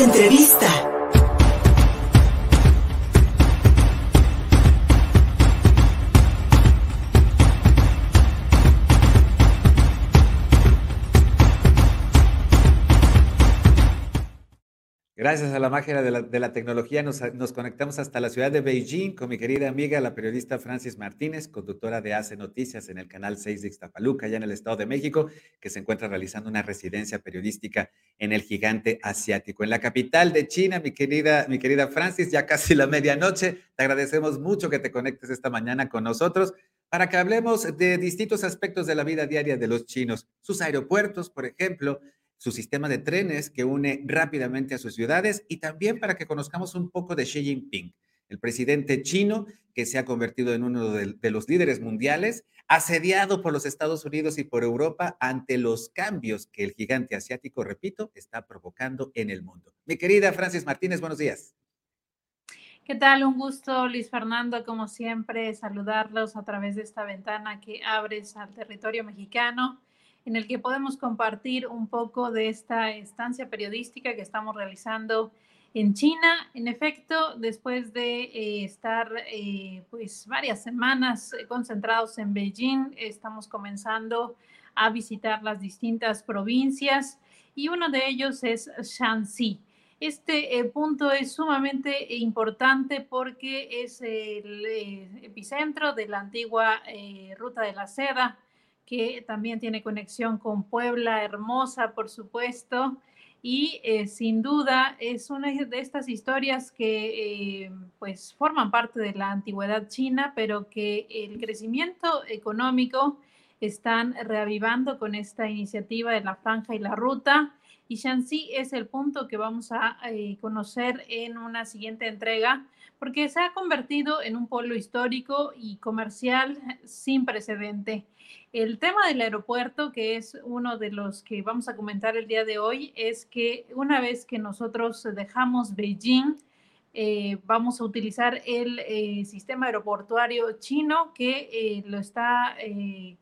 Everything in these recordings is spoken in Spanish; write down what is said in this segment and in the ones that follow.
Entrevista. Gracias a la magia de la, tecnología nos, conectamos hasta la ciudad de Beijing con mi querida amiga, la periodista Francis Martínez, conductora de Hace Noticias en el canal 6 de Ixtapaluca, allá en el Estado de México, que se encuentra realizando una residencia periodística en el gigante asiático. En la capital de China, mi querida, mi querida Francis, ya casi la medianoche, te agradecemos mucho que te conectes esta mañana con nosotros para que hablemos de distintos aspectos de la vida diaria de los chinos, sus aeropuertos, por ejemplo, su sistema de trenes que une rápidamente a sus ciudades y también para que conozcamos un poco de Xi Jinping, el presidente chino que se ha convertido en uno de, los líderes mundiales, asediado por los Estados Unidos y por Europa ante los cambios que el gigante asiático, repito, está provocando en el mundo. Mi querida Francis Martínez, buenos días. ¿Qué tal? Un gusto, Luis Fernando, como siempre, saludarlos a través de esta ventana que abres al territorio mexicano en el que podemos compartir un poco de esta estancia periodística que estamos realizando en China. En efecto, después de eh, estar eh, pues varias semanas concentrados en Beijing, estamos comenzando a visitar las distintas provincias y uno de ellos es Shanxi. Este eh, punto es sumamente importante porque es el epicentro de la antigua ruta de la seda que también tiene conexión con Puebla, hermosa, por supuesto, y eh, sin duda es una de estas historias que eh, pues forman parte de la antigüedad china, pero que el crecimiento económico están reavivando con esta iniciativa de la franja y la ruta. Y Shanxi es el punto que vamos a eh, conocer en una siguiente entrega, porque se ha convertido en un pueblo histórico y comercial sin precedente. El tema del aeropuerto, que es uno de los que vamos a comentar el día de hoy, es que una vez que nosotros dejamos Beijing, eh, vamos a utilizar el eh, sistema aeroportuario chino que eh, lo está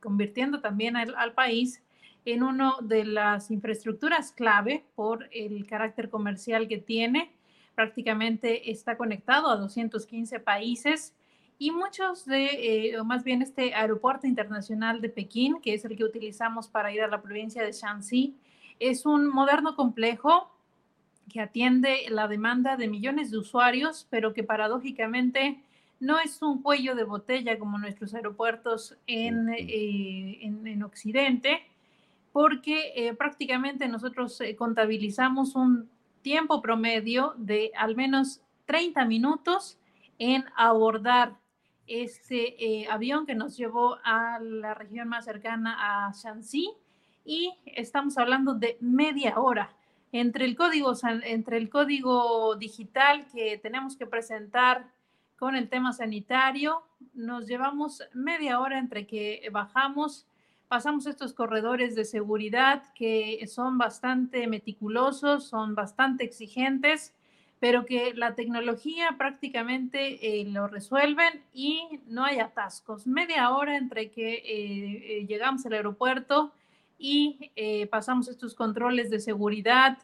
convirtiendo también al, al, país en una de las infraestructuras clave por el carácter comercial que tiene. Prácticamente está conectado a 215 países y muchos de, eh, o más bien este aeropuerto internacional de Pekín, que es el que utilizamos para ir a la provincia de Shanxi, es un moderno complejo que atiende la demanda de millones de usuarios, pero que paradójicamente no es un cuello de botella como nuestros aeropuertos en, eh, en, Occidente, porque eh, prácticamente nosotros contabilizamos un tiempo promedio de al menos 30 minutos en abordar este eh, avión que nos llevó a la región más cercana a Shanxi. Y estamos hablando de media hora. Entre el código entre el código digital que tenemos que presentar con el tema sanitario nos llevamos media hora entre que bajamos pasamos estos corredores de seguridad que son bastante meticulosos son bastante exigentes pero que la tecnología prácticamente eh, lo resuelven y no hay atascos. Media hora entre que eh, eh, llegamos al aeropuerto y pasamos estos controles de seguridad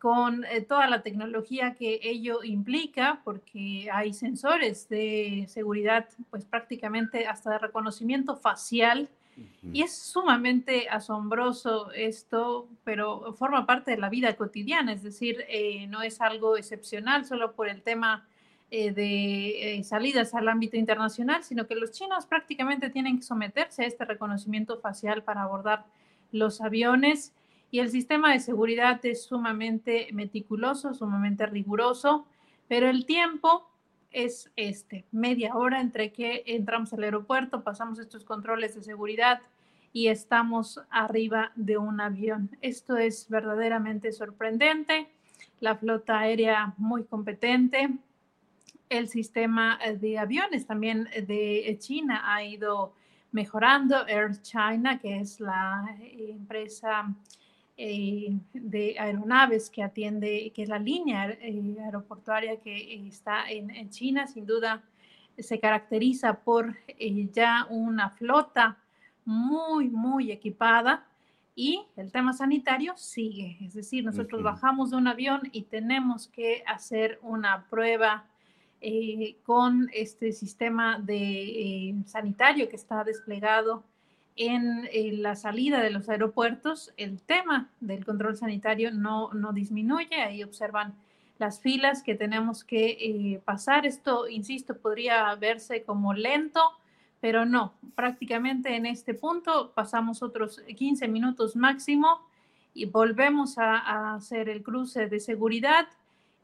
con toda la tecnología que ello implica, porque hay sensores de seguridad, pues prácticamente hasta de reconocimiento facial y es sumamente asombroso esto, pero forma parte de la vida cotidiana, es decir, eh, no es algo excepcional solo por el tema eh, de eh, salidas al ámbito internacional, sino que los chinos prácticamente tienen que someterse a este reconocimiento facial para abordar los aviones. Y el sistema de seguridad es sumamente meticuloso, sumamente riguroso, pero el tiempo es este, media hora entre que entramos al aeropuerto, pasamos estos controles de seguridad y estamos arriba de un avión. Esto es verdaderamente sorprendente. La flota aérea muy competente. El sistema de aviones también de China ha ido mejorando. Air China, que es la empresa eh, de aeronaves que atiende, que es la línea eh, aeroportuaria que está en, China, sin duda se caracteriza por eh, ya una flota muy, muy equipada y el tema sanitario sigue. Es decir, nosotros bajamos de un avión y tenemos que hacer una prueba con este sistema de, sanitario que está desplegado en, la salida de los aeropuertos. El tema del control sanitario no, no disminuye. Ahí observan las filas que tenemos que eh, pasar. Esto, insisto, podría verse como lento, pero no, prácticamente en este punto pasamos otros 15 minutos máximo y volvemos a, hacer el cruce de seguridad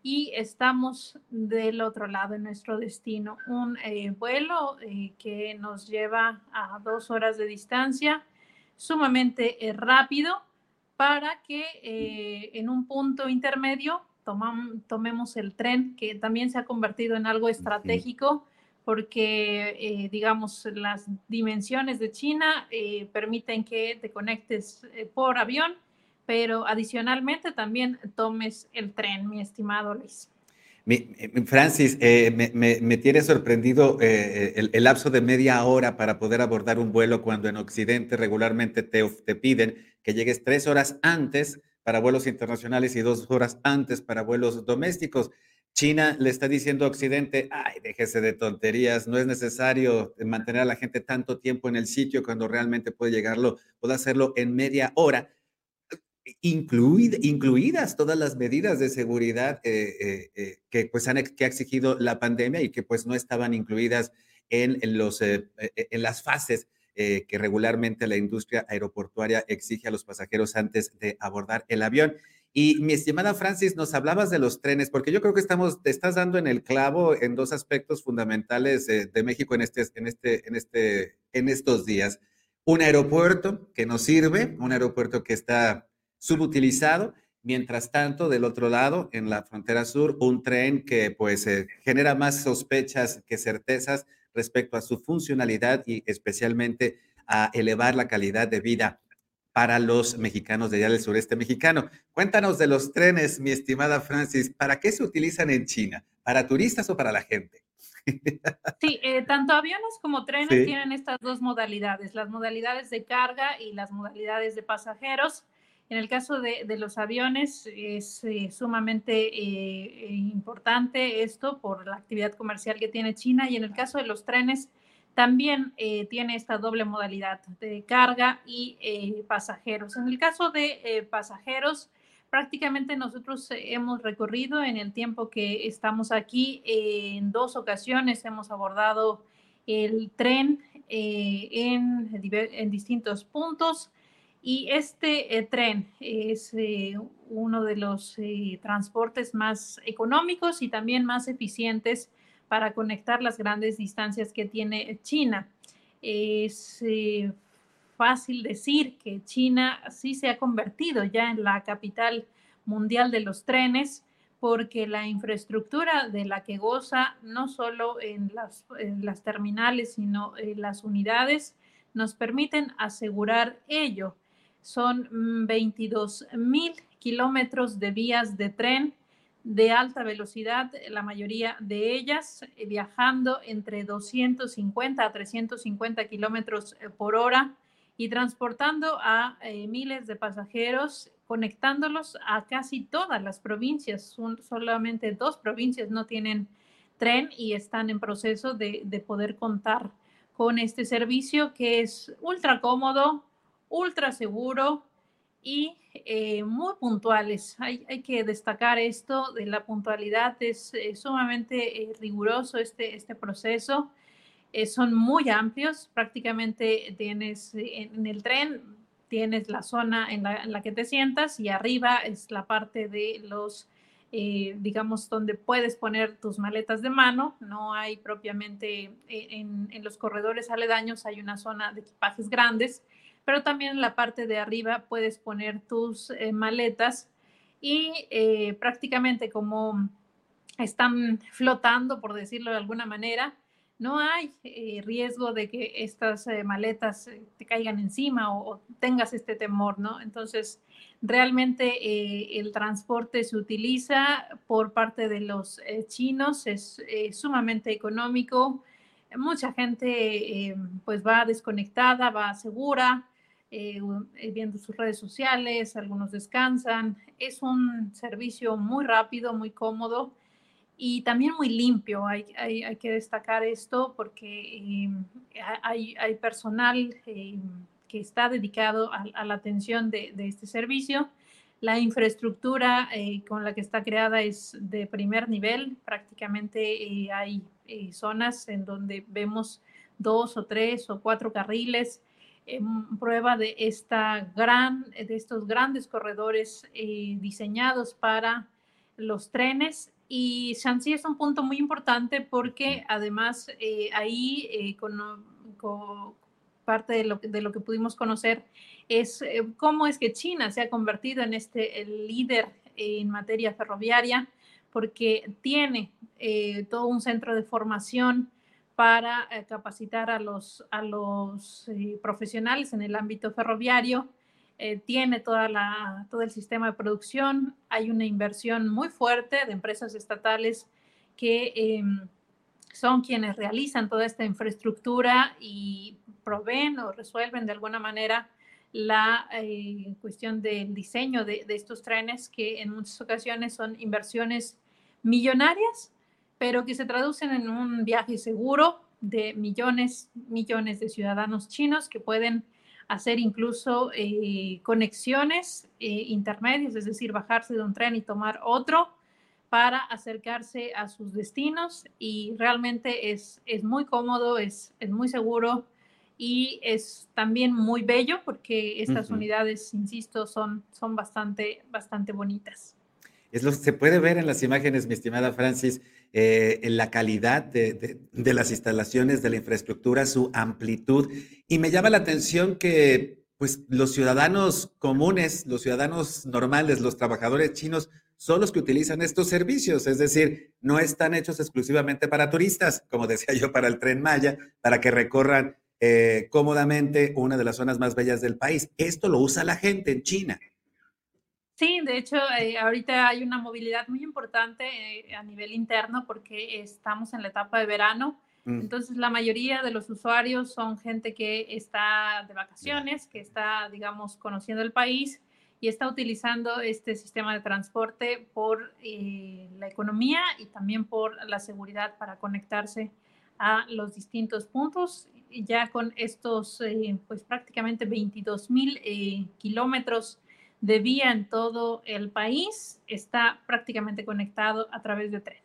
y estamos del otro lado en nuestro destino. Un eh, vuelo eh, que nos lleva a dos horas de distancia, sumamente eh, rápido, para que en un punto intermedio tomemos el tren, que también se ha convertido en algo estratégico porque, digamos, las dimensiones de China permiten que te conectes por avión, pero adicionalmente también tomes el tren, mi estimado Luis. Francis, me, tiene sorprendido el, lapso de media hora para poder abordar un vuelo cuando en Occidente regularmente te, te piden que llegues tres horas antes para vuelos internacionales y dos horas antes para vuelos domésticos. China le está diciendo a Occidente, ay, déjese de tonterías, no es necesario mantener a la gente tanto tiempo en el sitio cuando realmente puede llegarlo, puede hacerlo en media hora, incluidas todas las medidas de seguridad eh, eh, eh, que, pues, han, que ha exigido la pandemia y que pues no estaban incluidas en, los, en las fases que regularmente la industria aeroportuaria exige a los pasajeros antes de abordar el avión. Y mi estimada Francis, nos hablabas de los trenes, porque yo creo que estamos, te estás dando en el clavo en dos aspectos fundamentales de México en, este, en, este, en, este, en estos días. Un aeropuerto que nos sirve, un aeropuerto que está subutilizado, mientras tanto, del otro lado, en la frontera sur, un tren que pues eh, genera más sospechas que certezas respecto a su funcionalidad y especialmente a elevar la calidad de vida para los mexicanos de allá del sureste mexicano. Cuéntanos de los trenes, mi estimada Francis. ¿Para qué se utilizan en China? ¿Para turistas o para la gente? Sí, eh, tanto aviones como trenes tienen estas dos modalidades, las modalidades de carga y las modalidades de pasajeros. En el caso de, los aviones es eh, sumamente eh, importante esto por la actividad comercial que tiene China y en el caso de los trenes también eh, tiene esta doble modalidad de carga y pasajeros. En el caso de pasajeros, prácticamente nosotros hemos recorrido en el tiempo que estamos aquí, en dos ocasiones hemos abordado el tren en, en, distintos puntos y este tren es uno de los transportes más económicos y también más eficientes para conectar las grandes distancias que tiene China. Es eh, fácil decir que China sí se ha convertido ya en la capital mundial de los trenes porque la infraestructura de la que goza no solo en las, las terminales, sino en las unidades, nos permiten asegurar ello. Son 22 mil kilómetros de vías de tren de alta velocidad, la mayoría de ellas eh, viajando entre 250 a 350 kilómetros eh, por hora y transportando a eh, miles de pasajeros, conectándolos a casi todas las provincias. solamente dos provincias no tienen tren y están en proceso de, de poder contar con este servicio que es ultra cómodo, ultra seguro, y eh, muy puntuales. Hay, hay, que destacar esto de la puntualidad, es eh, sumamente eh, riguroso este, este proceso. son muy amplios, prácticamente tienes en, el tren, tienes la zona en la, en la, que te sientas y arriba es la parte de los, digamos, donde puedes poner tus maletas de mano. No hay propiamente en, en los corredores aledaños, hay una zona de equipajes grandes pero también en la parte de arriba puedes poner tus eh, maletas y eh, prácticamente como están flotando, por decirlo de alguna manera, no hay eh, riesgo de que estas maletas te caigan encima o, tengas este temor, ¿no? Entonces, realmente el transporte se utiliza por parte de los chinos, es sumamente económico, mucha gente pues va desconectada, va segura, viendo sus redes sociales, algunos descansan. Es un servicio muy rápido, muy cómodo y también muy limpio. Hay, hay, que destacar esto porque hay, hay, personal que está dedicado a, la atención de, de, este servicio. La infraestructura eh, con la que está creada es de primer nivel. Prácticamente eh, hay eh, zonas en donde vemos dos o tres o cuatro carriles. En prueba de, esta gran, de estos grandes corredores diseñados para los trenes. Y Shanxi es un punto muy importante porque además ahí con, con, parte de lo, de lo que pudimos conocer es eh, cómo es que China se ha convertido en este el líder en materia ferroviaria, porque tiene eh, todo un centro de formación para eh, capacitar a los, a los profesionales en el ámbito ferroviario, tiene toda la, todo el sistema de producción, hay una inversión muy fuerte de empresas estatales que em, son quienes realizan toda esta infraestructura y proveen o resuelven de alguna manera la eh, cuestión del diseño de, estos trenes, que en muchas ocasiones son inversiones millonarias, pero que se traducen en un viaje seguro de millones, millones de ciudadanos chinos que pueden hacer incluso eh, conexiones eh, intermedias, es decir, bajarse de un tren y tomar otro para acercarse a sus destinos. Y realmente es, es muy cómodo, es, es muy seguro y es también muy bello porque estas unidades, insisto, son, son bastante, bastante bonitas. Es lo, se puede ver en las imágenes, mi estimada Francis, eh, la calidad de, de, las instalaciones, de la infraestructura, su amplitud. Y me llama la atención que pues, los ciudadanos comunes, los ciudadanos normales, los trabajadores chinos, son los que utilizan estos servicios. Es decir, no están hechos exclusivamente para turistas, como decía yo, para el tren Maya, para que recorran eh, cómodamente una de las zonas más bellas del país. Esto lo usa la gente en China. Sí, de hecho, eh, ahorita hay una movilidad muy importante eh, a nivel interno porque estamos en la etapa de verano. Mm. Entonces, la mayoría de los usuarios son gente que está de vacaciones, que está, digamos, conociendo el país y está utilizando este sistema de transporte por la economía y también por la seguridad para conectarse a los distintos puntos ya con estos, eh, pues prácticamente 22 mil eh, kilómetros de vía en todo el país, está prácticamente conectado a través de tren.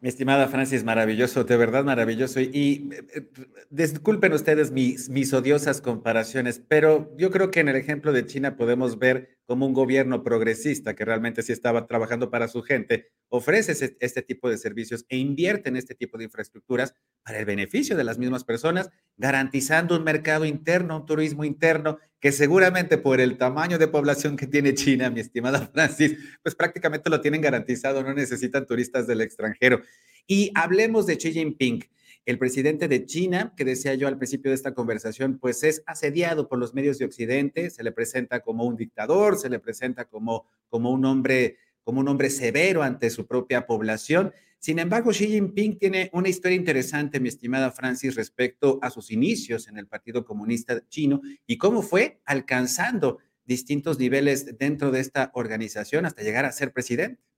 Mi estimada Francis, maravilloso, de verdad maravilloso. Y eh, disculpen ustedes mis, mis odiosas comparaciones, pero yo creo que en el ejemplo de China podemos ver como un gobierno progresista que realmente sí estaba trabajando para su gente, ofrece este, tipo de servicios e invierte en este tipo de infraestructuras para el beneficio de las mismas personas, garantizando un mercado interno, un turismo interno, que seguramente por el tamaño de población que tiene China, mi estimada Francis, pues prácticamente lo tienen garantizado, no necesitan turistas del extranjero. Y hablemos de Xi Jinping. El presidente de China, que decía yo al principio de esta conversación, pues es asediado por los medios de Occidente, se le presenta como un dictador, se le presenta como, como, un, hombre, como un hombre severo ante su propia población. Sin embargo, Xi Jinping tiene una historia interesante, mi estimada Francis, respecto a sus inicios en el Partido Comunista Chino y cómo fue alcanzando distintos niveles dentro de esta organización hasta llegar a ser presidente.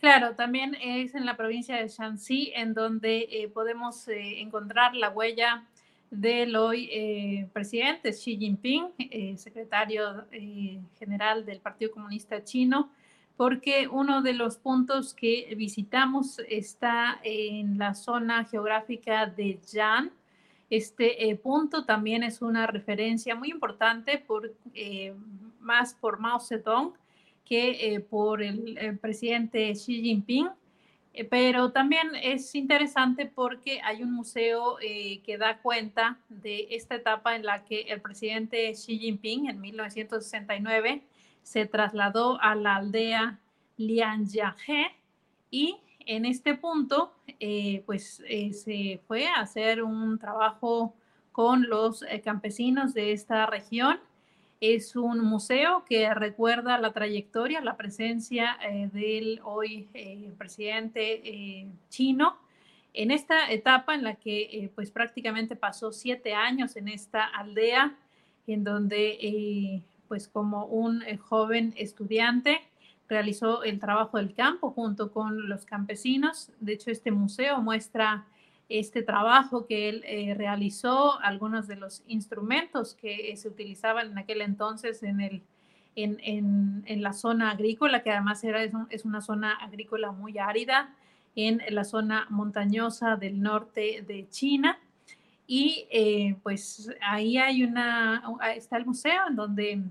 Claro, también es en la provincia de Shanxi en donde eh, podemos eh, encontrar la huella del hoy eh, presidente Xi Jinping, secretario general del Partido Comunista Chino, porque uno de los puntos que visitamos está en la zona geográfica de Yan. Este punto también es una referencia muy importante por, más por Mao Zedong, que eh, por el, presidente Xi Jinping, eh, pero también es interesante porque hay un museo eh, que da cuenta de esta etapa en la que el presidente Xi Jinping en 1969 se trasladó a la aldea Lianjiahe y en este punto pues se fue a hacer un trabajo con los campesinos de esta región es un museo que recuerda la trayectoria, la presencia eh, del hoy eh, presidente eh, chino en esta etapa en la que pues prácticamente pasó siete años en esta aldea en donde pues como un joven estudiante realizó el trabajo del campo junto con los campesinos. De hecho, este museo muestra este trabajo que él eh, realizó, algunos de los instrumentos que se utilizaban en aquel entonces en, el, en, en, la zona agrícola, que además era, es, una zona agrícola muy árida, en la zona montañosa del norte de China. Y eh, pues ahí hay una, está el museo en donde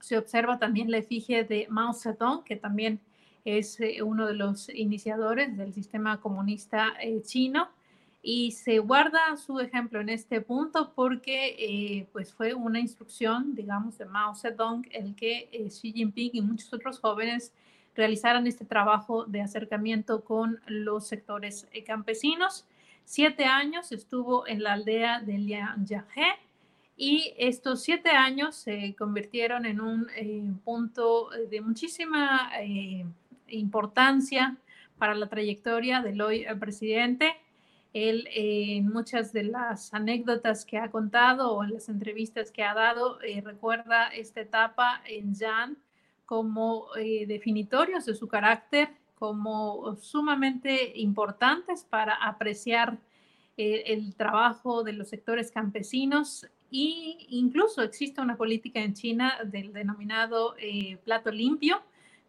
se observa también la efigie de Mao Zedong, que también es eh, uno de los iniciadores del sistema comunista eh, chino. Y se guarda su ejemplo en este punto porque eh, pues fue una instrucción, digamos, de Mao Zedong el que Xi Jinping y muchos otros jóvenes realizaran este trabajo de acercamiento con los sectores campesinos. Siete años estuvo en la aldea de Lianjiahe, y estos siete años se convirtieron en un eh, punto de muchísima eh, importancia para la trayectoria del hoy presidente. Él en muchas de las anécdotas que ha contado o en las entrevistas que ha dado, eh, recuerda esta etapa en Jan como definitorios de su carácter, como sumamente importantes para apreciar el trabajo de los sectores campesinos. Y incluso existe una política en China del denominado eh, plato limpio,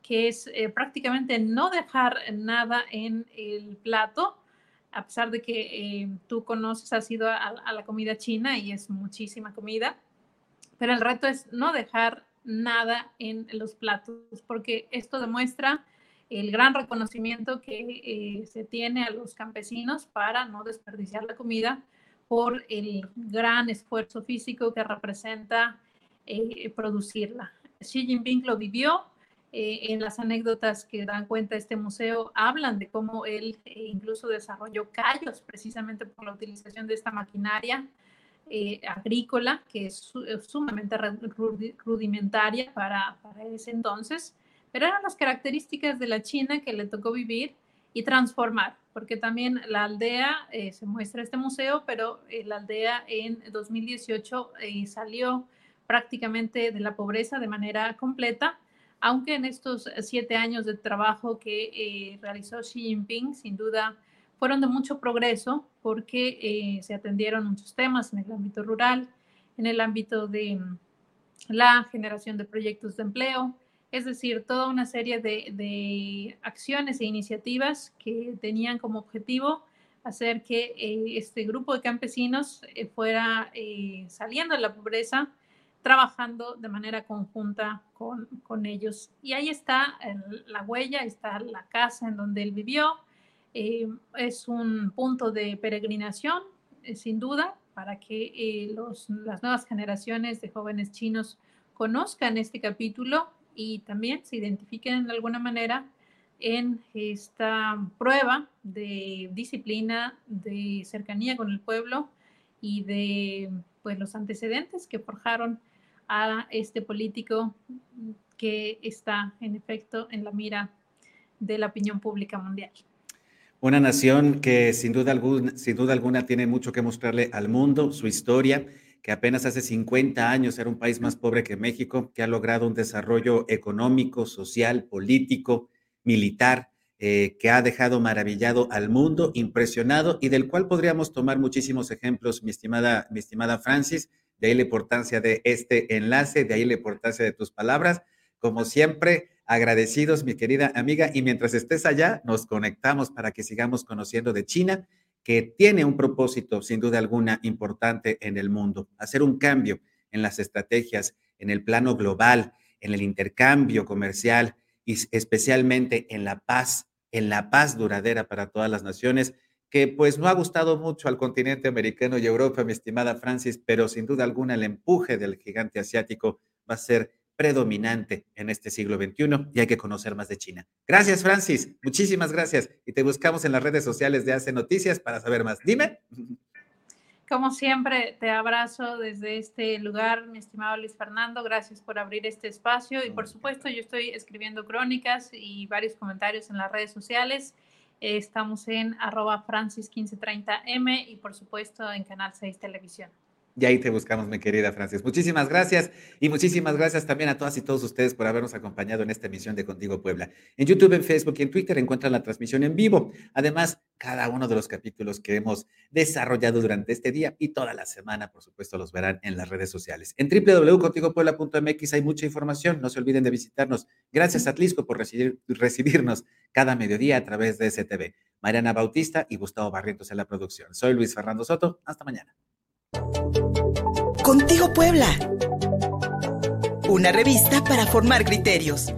que es eh, prácticamente no dejar nada en el plato, a pesar de que eh, tú conoces, has ido a, la comida china y es muchísima comida, pero el reto es no dejar nada en los platos, porque esto demuestra el gran reconocimiento que se tiene a los campesinos para no desperdiciar la comida, por el gran esfuerzo físico que representa eh, producirla. Xi Jinping lo vivió. Eh, en las anécdotas que dan cuenta este museo, hablan de cómo él eh, incluso desarrolló callos precisamente por la utilización de esta maquinaria agrícola, que es, sumamente rudimentaria para, para ese entonces, pero eran las características de la China que le tocó vivir y transformar, porque también la aldea, eh, se muestra este museo, pero eh, la aldea en 2018 eh, salió prácticamente de la pobreza de manera completa, aunque en estos siete años de trabajo que realizó Xi Jinping, sin duda fueron de mucho progreso, porque se atendieron muchos temas en el ámbito rural, en el ámbito de mm, la generación de proyectos de empleo, es decir, toda una serie de, acciones e iniciativas que tenían como objetivo hacer que eh, este grupo de campesinos eh, fuera eh, saliendo de la pobreza, trabajando de manera conjunta con, ellos. Y ahí está la huella, está la casa en donde él vivió. es un punto de peregrinación, sin duda, para que las nuevas generaciones de jóvenes chinos conozcan este capítulo y también se identifiquen de alguna manera en esta prueba de disciplina, de cercanía con el pueblo y de pues, los antecedentes que forjaron a este político que está en efecto en la mira de la opinión pública mundial. Una nación que sin duda, alguna, sin duda alguna tiene mucho que mostrarle al mundo, su historia que apenas hace 50 años era un país más pobre que México, que ha logrado un desarrollo económico, social, político, militar, eh, que ha dejado maravillado al mundo, impresionado y del cual podríamos tomar muchísimos ejemplos, mi estimada, mi estimada Francis. De ahí la importancia de este enlace, de ahí la importancia de tus palabras. Como siempre, agradecidos, mi querida amiga, y mientras estés allá, nos conectamos para que sigamos conociendo de China que tiene un propósito, sin duda alguna, importante en el mundo, hacer un cambio en las estrategias, en el plano global, en el intercambio comercial y especialmente en la paz, en la paz duradera para todas las naciones, que pues no ha gustado mucho al continente americano y Europa, mi estimada Francis, pero sin duda alguna el empuje del gigante asiático va a ser predominante en este siglo XXI y hay que conocer más de China. Gracias, Francis. Muchísimas gracias. Y te buscamos en las redes sociales de Hace Noticias para saber más. Dime. Como siempre, te abrazo desde este lugar, mi estimado Luis Fernando. Gracias por abrir este espacio. Y por supuesto, yo estoy escribiendo crónicas y varios comentarios en las redes sociales. Estamos en arroba francis1530m y por supuesto en Canal 6 Televisión. Y ahí te buscamos, mi querida Francis. Muchísimas gracias y muchísimas gracias también a todas y todos ustedes por habernos acompañado en esta emisión de Contigo Puebla. En YouTube, en Facebook y en Twitter encuentran la transmisión en vivo. Además, cada uno de los capítulos que hemos desarrollado durante este día y toda la semana, por supuesto, los verán en las redes sociales. En www.contigopuebla.mx hay mucha información. No se olviden de visitarnos. Gracias, Atlisco, por recibir, recibirnos cada mediodía a través de STV. Mariana Bautista y Gustavo Barrientos en la producción. Soy Luis Fernando Soto. Hasta mañana. Contigo Puebla. Una revista para formar criterios.